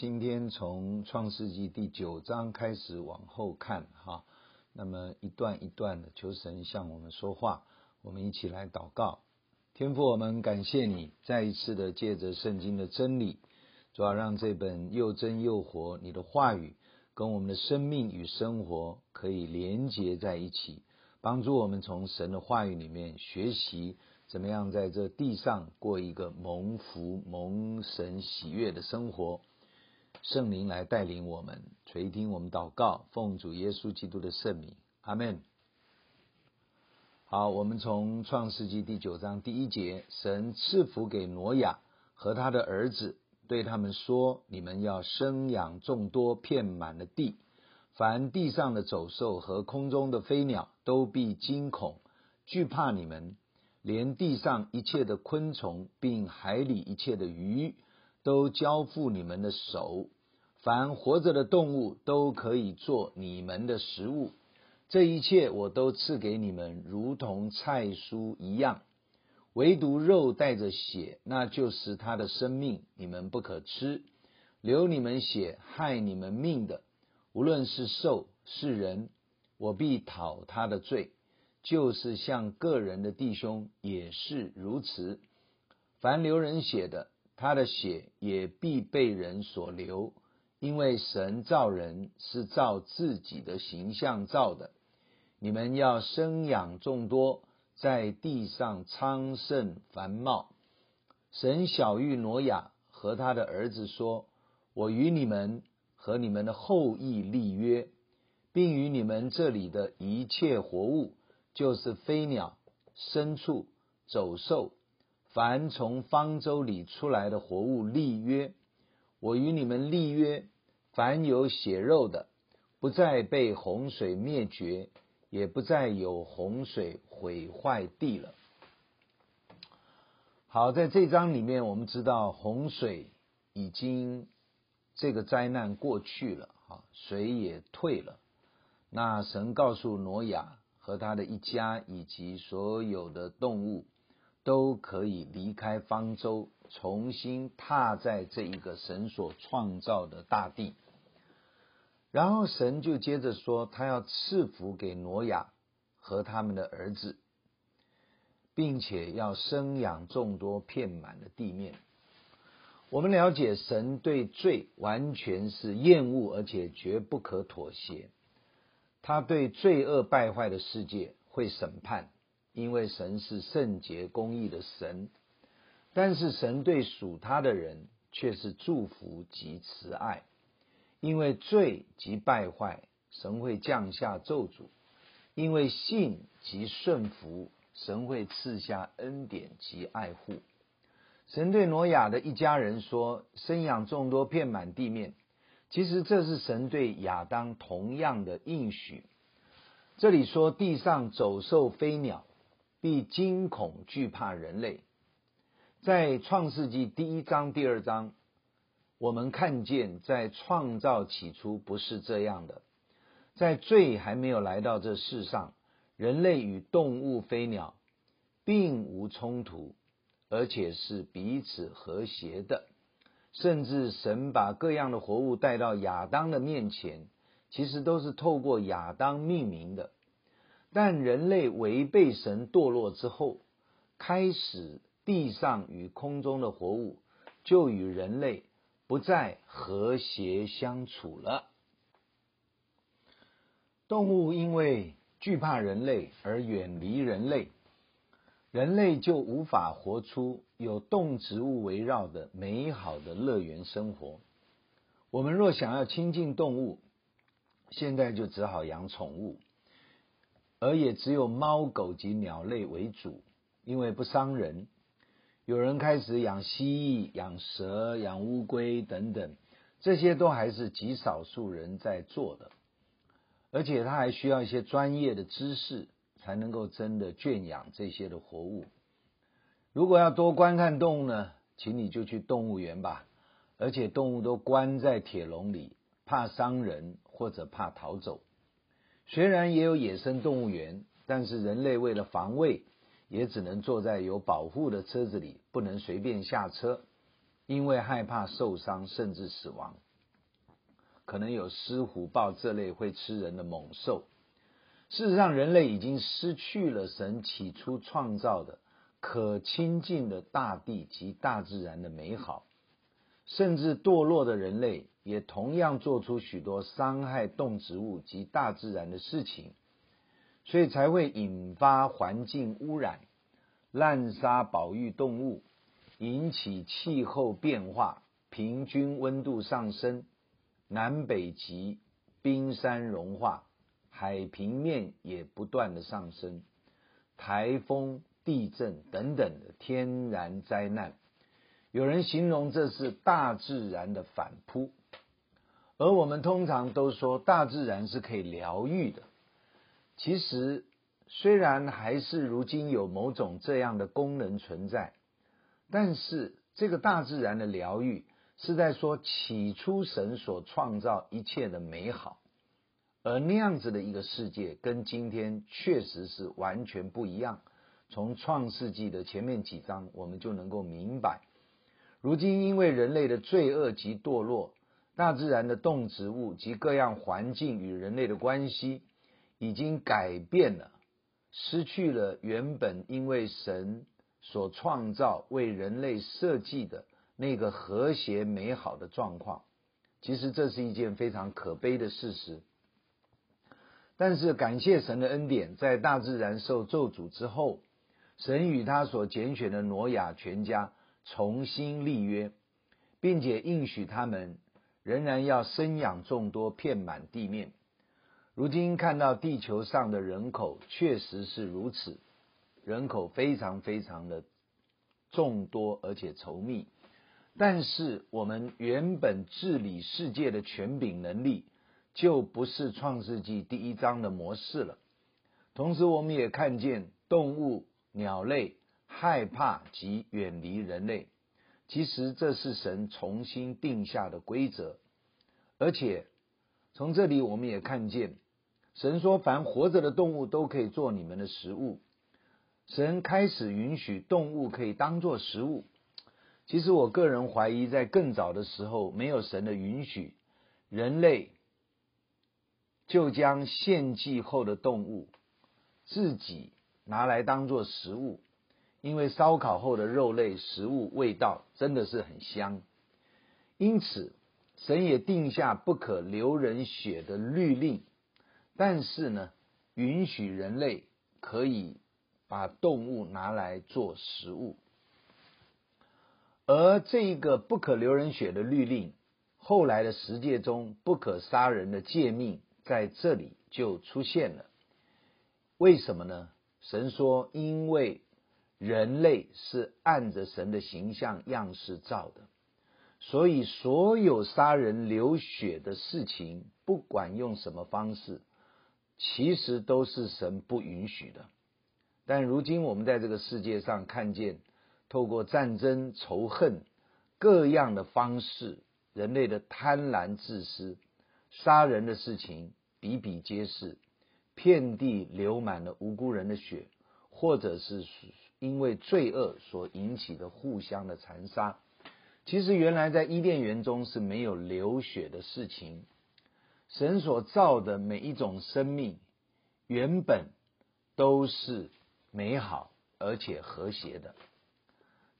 今天从创世纪第九章开始往后看哈，那么一段一段的求神向我们说话，我们一起来祷告。天父，我们感谢你再一次的借着圣经的真理，主要让这本又真又活你的话语跟我们的生命与生活可以连结在一起，帮助我们从神的话语里面学习。怎么样在这地上过一个蒙福、蒙神喜悦的生活？圣灵来带领我们，垂听我们祷告，奉主耶稣基督的圣名，阿门。好，我们从创世纪第九章第一节，神赐福给挪亚和他的儿子，对他们说：你们要生养众多，遍满了地，凡地上的走兽和空中的飞鸟，都必惊恐惧怕你们。连地上一切的昆虫，并海里一切的鱼，都交付你们的手。凡活着的动物，都可以做你们的食物。这一切我都赐给你们，如同菜蔬一样。唯独肉带着血，那就是他的生命，你们不可吃。流你们血、害你们命的，无论是兽是人，我必讨他的罪。就是像个人的弟兄也是如此，凡流人血的，他的血也必被人所流，因为神造人是照自己的形象造的。你们要生养众多，在地上昌盛繁茂。神晓諭挪亚和他的儿子说：“我与你们和你们的后裔立约，并与你们这里的一切活物。”就是飞鸟、牲畜、走兽，凡从方舟里出来的活物立约。我与你们立约，凡有血肉的，不再被洪水灭绝，也不再有洪水毁坏地了。好，在这章里面，我们知道洪水已经这个灾难过去了，哈，水也退了。那神告诉挪亚。和他的一家以及所有的动物都可以离开方舟，重新踏在这一个神所创造的大地。然后神就接着说，他要赐福给挪亚和他们的儿子，并且要生养众多，遍满了地面。我们了解神对罪完全是厌恶，而且绝不可妥协。他对罪恶败坏的世界会审判，因为神是圣洁公义的神。但是神对属他的人却是祝福及慈爱，因为罪及败坏，神会降下咒诅；因为信及顺服，神会赐下恩典及爱护。神对挪亚的一家人说：“生养众多，遍满地面。”其实这是神对亚当同样的应许。这里说地上走兽飞鸟必惊恐惧怕人类。在创世纪第一章、第二章，我们看见在创造起初不是这样的。在罪还没有来到这世上，人类与动物飞鸟并无冲突，而且是彼此和谐的。甚至神把各样的活物带到亚当的面前，其实都是透过亚当命名的。但人类违背神堕落之后，开始地上与空中的活物就与人类不再和谐相处了。动物因为惧怕人类而远离人类。人类就无法活出有动植物围绕的美好的乐园生活。我们若想要亲近动物，现在就只好养宠物，而也只有猫狗及鸟类为主，因为不伤人。有人开始养蜥蜴、养蛇、养乌龟等等，这些都还是极少数人在做的，而且他还需要一些专业的知识。才能够真的圈养这些的活物。如果要多观看动物呢，请你就去动物园吧。而且动物都关在铁笼里，怕伤人或者怕逃走。虽然也有野生动物园，但是人类为了防卫，也只能坐在有保护的车子里，不能随便下车。因为害怕受伤甚至死亡，可能有狮虎豹这类会吃人的猛兽。事实上，人类已经失去了神起初创造的可亲近的大地及大自然的美好，甚至堕落的人类也同样做出许多伤害动植物及大自然的事情，所以才会引发环境污染、滥杀保育动物。引起气候变化，平均温度上升，南北极冰山融化，海平面也不断的上升，台风、地震等等的天然灾难，有人形容这是大自然的反扑，而我们通常都说大自然是可以疗愈的，其实虽然还是如今有某种这样的功能存在。但是，这个大自然的疗愈是在说起初神所创造一切的美好，而那样子的一个世界跟今天确实是完全不一样。从创世纪的前面几章，我们就能够明白，如今因为人类的罪恶及堕落，大自然的动植物及各样环境与人类的关系已经改变了，失去了原本因为神。所创造为人类设计的那个和谐美好的状况，其实这是一件非常可悲的事实。但是感谢神的恩典，在大自然受咒诅之后，神与他所拣选的挪亚全家重新立约，并且应许他们仍然要生养众多，遍满地面。如今看到地球上的人口确实是如此。人口非常非常的众多，而且稠密，但是我们原本治理世界的权柄能力就不是创世纪第一章的模式了。同时，我们也看见动物、鸟类害怕及远离人类，其实这是神重新定下的规则。而且从这里我们也看见，神说：“凡活着的动物都可以做你们的食物。”神开始允许动物可以当做食物。其实我个人怀疑，在更早的时候，没有神的允许，人类就将献祭后的动物自己拿来当做食物，因为烧烤后的肉类食物味道真的是很香。因此，神也定下不可流人血的律令，但是呢，允许人类可以。把动物拿来做食物，而这一个不可流人血的律令，后来的十诫中不可杀人的诫命在这里就出现了。为什么呢？神说，因为人类是按着神的形象样式造的，所以所有杀人流血的事情，不管用什么方式，其实都是神不允许的。但如今我们在这个世界上看见，透过战争、仇恨各样的方式，人类的贪婪、自私、杀人的事情比比皆是，遍地流满了无辜人的血，或者是因为罪恶所引起的互相的残杀。其实原来在伊甸园中是没有流血的事情，神所造的每一种生命原本都是。美好而且和谐的，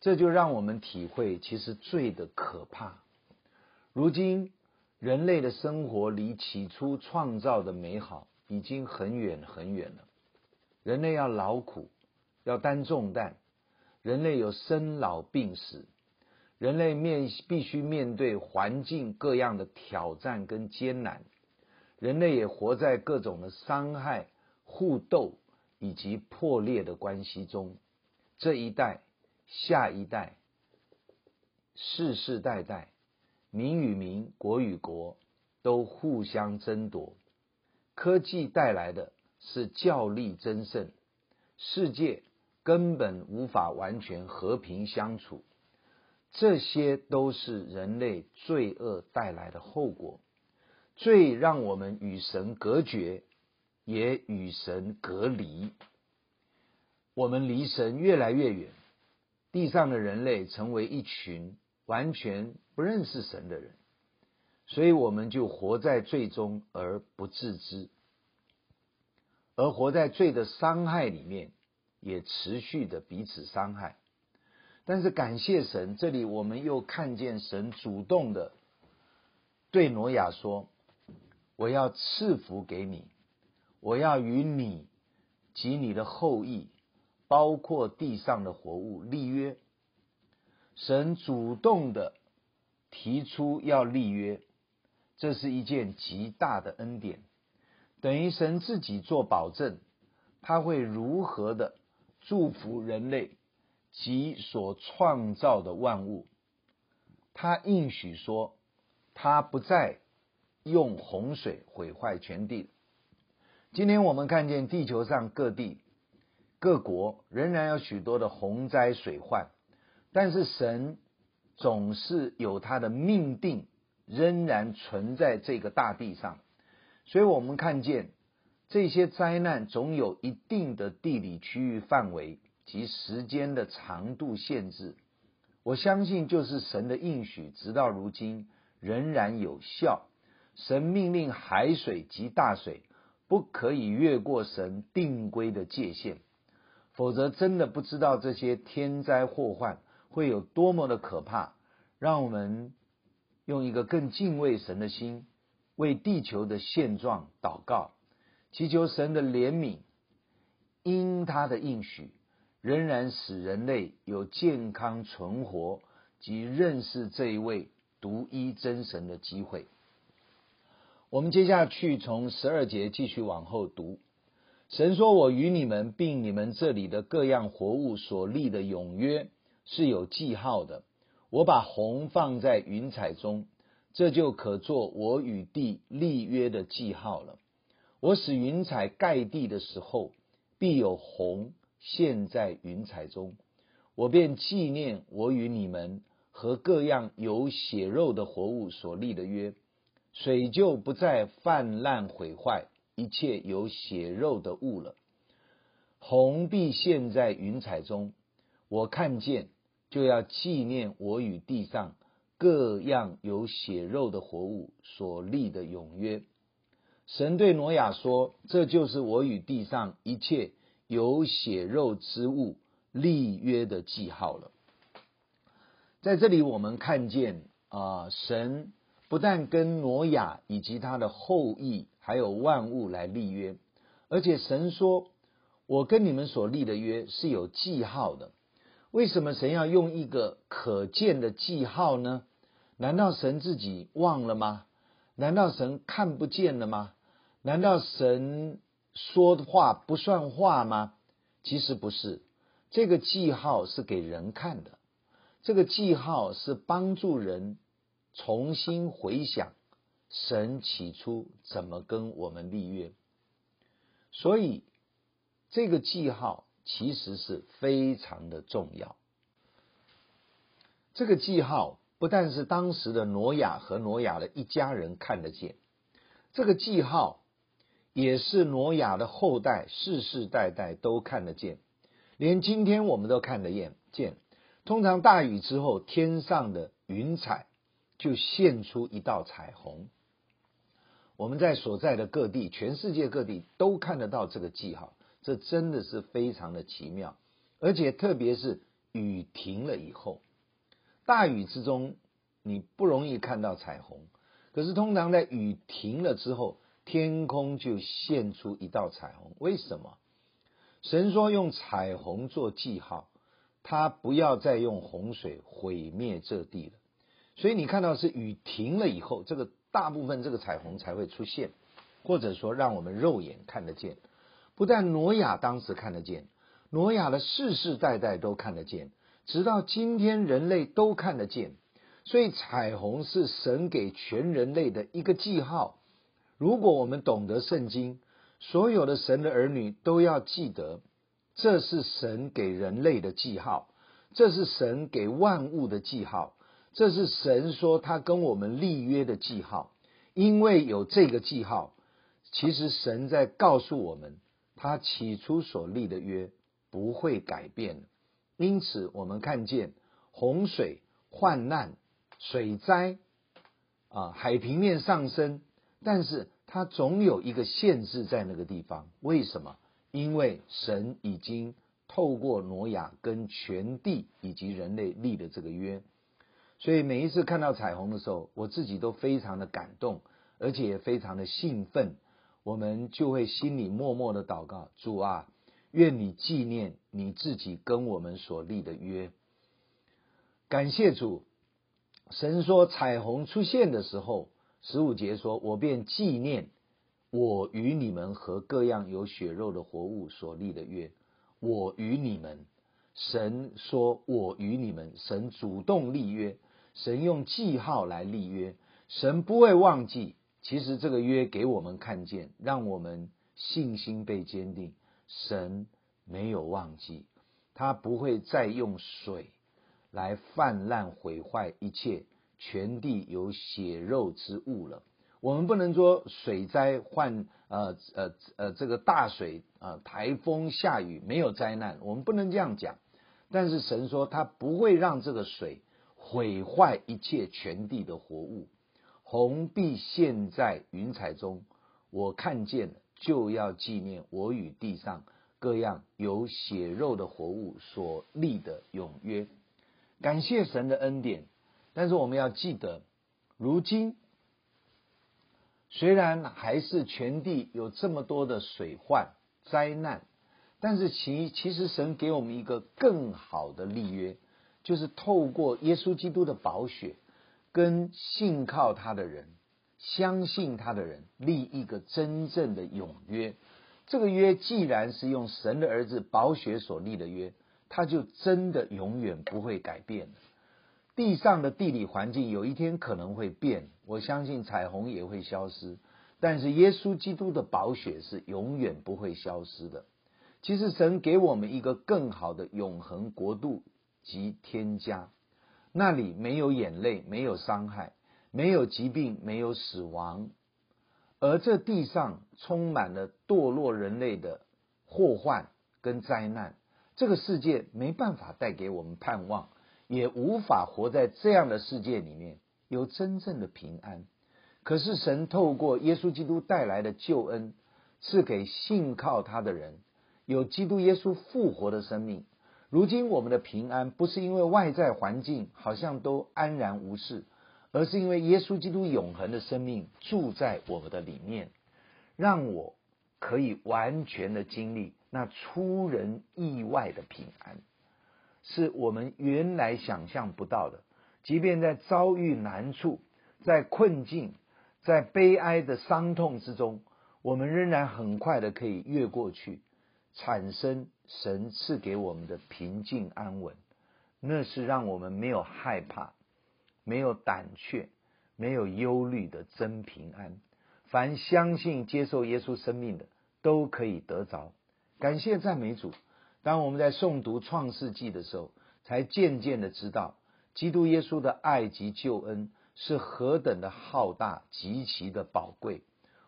这就让我们体会其实罪的可怕。如今人类的生活离起初创造的美好已经很远很远了。人类要劳苦，要担重担，人类有生老病死，人类面必须面对环境各样的挑战跟艰难，人类也活在各种的伤害、互斗。以及破裂的关系中，这一代、下一代、世世代代，民与民、国与国都互相争夺。科技带来的是较力争胜，世界根本无法完全和平相处。这些都是人类罪恶带来的后果。罪让我们与神隔绝。也与神隔离，我们离神越来越远。地上的人类成为一群完全不认识神的人，所以我们就活在罪中而不自知，而活在罪的伤害里面，也持续的彼此伤害。但是感谢神，这里我们又看见神主动的对挪亚说：“我要赐福给你，我要与你及你的后裔，包括地上的活物立约。”神主动的提出要立约，这是一件极大的恩典，等于神自己做保证，他会如何的祝福人类及所创造的万物。他应许说，他不再用洪水毁坏全地。今天我们看见地球上各地各国仍然有许多的洪灾水患。但是神总是有他的命定，仍然存在这个大地上，所以我们看见这些灾难总有一定的地理区域范围及时间的长度限制。我相信就是神的应许，直到如今仍然有效。神命令海水及大水不可以越过神定规的界限，否则真的不知道这些天灾祸患。会有多么的可怕！让我们用一个更敬畏神的心，为地球的现状祷告，祈求神的怜悯，因他的应许，仍然使人类有健康存活及认识这一位独一真神的机会。我们接下去从十二节继续往后读。神说：“我与你们并你们这里的各样活物所立的永约。”是有记号的。我把红放在云彩中，这就可做我与地立约的记号了。我使云彩盖地的时候，必有虹现在云彩中，我便纪念我与你们和各样有血肉的活物所立的约。水就不再泛滥毁坏一切有血肉的物了。虹必现在云彩中，我看见。就要纪念我与地上各样有血肉的活物所立的永约。神对挪亚说：“这就是我与地上一切有血肉之物立约的记号了。”在这里，我们看见啊，神不但跟挪亚以及他的后裔还有万物来立约，而且神说：“我跟你们所立的约是有记号的。”为什么神要用一个可见的记号呢？难道神自己忘了吗？难道神看不见了吗？难道神说的话不算话吗？其实不是，这个记号是给人看的，这个记号是帮助人重新回想神起初怎么跟我们立约，所以这个记号。其实是非常的重要。这个记号不但是当时的挪亚和挪亚的一家人看得见，这个记号也是挪亚的后代世世代代都看得见，连今天我们都看得见。见通常大雨之后，天上的云彩就现出一道彩虹。我们在所在的各地，全世界各地都看得到这个记号。这真的是非常的奇妙，而且特别是雨停了以后，大雨之中你不容易看到彩虹，可是通常在雨停了之后，天空就现出一道彩虹。为什么？神说用彩虹做记号，他不要再用洪水毁灭这地了。所以你看到是雨停了以后，这个大部分这个彩虹才会出现，或者说让我们肉眼看得见。不但挪亚当时看得见，挪亚的世世代代都看得见，直到今天人类都看得见。所以彩虹是神给全人类的一个记号。如果我们懂得圣经，所有的神的儿女都要记得，这是神给人类的记号，这是神给万物的记号，这是神说他跟我们立约的记号。因为有这个记号，其实神在告诉我们。他起初所立的约不会改变，因此我们看见洪水患难、水灾啊，海平面上升，但是它总有一个限制在那个地方。为什么？因为神已经透过挪亚跟全地以及人类立了这个约，所以每一次看到彩虹的时候，我自己都非常的感动，而且也非常的兴奋。我们就会心里默默的祷告：主啊，愿你纪念你自己跟我们所立的约。感谢主，神说彩虹出现的时候，十五节说：“我便纪念我与你们和各样有血肉的活物所立的约。”我与你们，神说：“我与你们。”神主动立约，神用记号来立约，神不会忘记。其实这个约给我们看见，让我们信心被坚定。神没有忘记，他不会再用水。来泛滥毁坏一切全地有血肉之物了。我们不能说水灾换呃呃呃这个大水啊、呃、台风下雨没有灾难，我们不能这样讲。但是神说他不会让这个水毁坏一切全地的活物。红地现在云彩中，我看见了，就要纪念我与地上各样有血肉的活物所立的永约。感谢神的恩典，但是我们要记得，如今虽然还是全地有这么多的水患灾难，但是其其实神给我们一个更好的立约，就是透过耶稣基督的宝血，跟信靠他的人、相信他的人立一个真正的永约。这个约既然是用神的儿子宝血所立的约。它就真的永远不会改变了。地上的地理环境有一天可能会变，我相信彩虹也会消失，但是耶稣基督的宝血是永远不会消失的。其实神给我们一个更好的永恒国度及天家，那里没有眼泪，没有伤害，没有疾病，没有死亡，而这地上充满了堕落人类的祸患跟灾难。这个世界没办法带给我们盼望，也无法活在这样的世界里面有真正的平安。可是神透过耶稣基督带来的救恩，赐给信靠他的人有基督耶稣复活的生命。如今我们的平安不是因为外在环境好像都安然无事，而是因为耶稣基督永恒的生命住在我们的里面，让我可以完全的经历。那出人意外的平安，是我们原来想象不到的。即便在遭遇难处、在困境、在悲哀的伤痛之中，我们仍然很快的可以越过去，产生神赐给我们的平静安稳。那是让我们没有害怕、没有胆怯、没有忧虑的真平安。凡相信接受耶稣生命的，都可以得着。感谢赞美主。当我们在诵读创世纪的时候，才渐渐的知道，基督耶稣的爱及救恩是何等的浩大、极其的宝贵。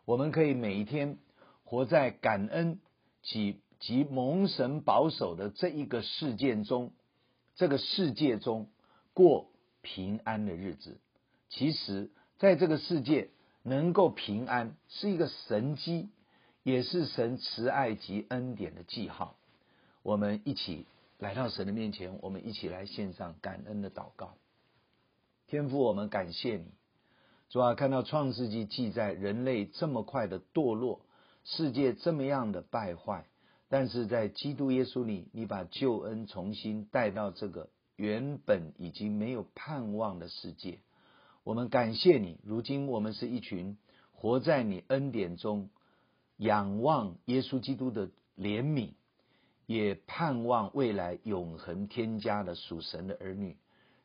我们可以每一天活在感恩及及蒙神保守的这一个事件中，这个世界中过平安的日子。其实，在这个世界能够平安，是一个神迹。也是神慈爱及恩典的记号。我们一起来到神的面前，我们一起来献上感恩的祷告。天父，我们感谢你，主啊，看到创世纪记载人类这么快的堕落，世界这么样的败坏，但是在基督耶稣里，你把救恩重新带到这个原本已经没有盼望的世界。我们感谢你，如今我们是一群活在你恩典中。仰望耶稣基督的怜悯，也盼望未来永恒添加的属神的儿女。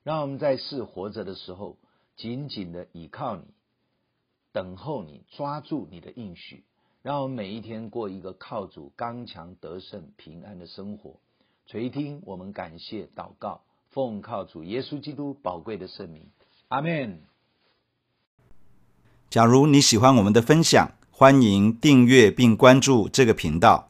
让我们在世活着的时候，紧紧的倚靠你，等候你，抓住你的应许。让我们每一天过一个靠主刚强得胜平安的生活。垂听我们感谢祷告，奉靠主耶稣基督宝贵的圣名，阿门。假如你喜欢我们的分享，欢迎订阅并关注这个频道。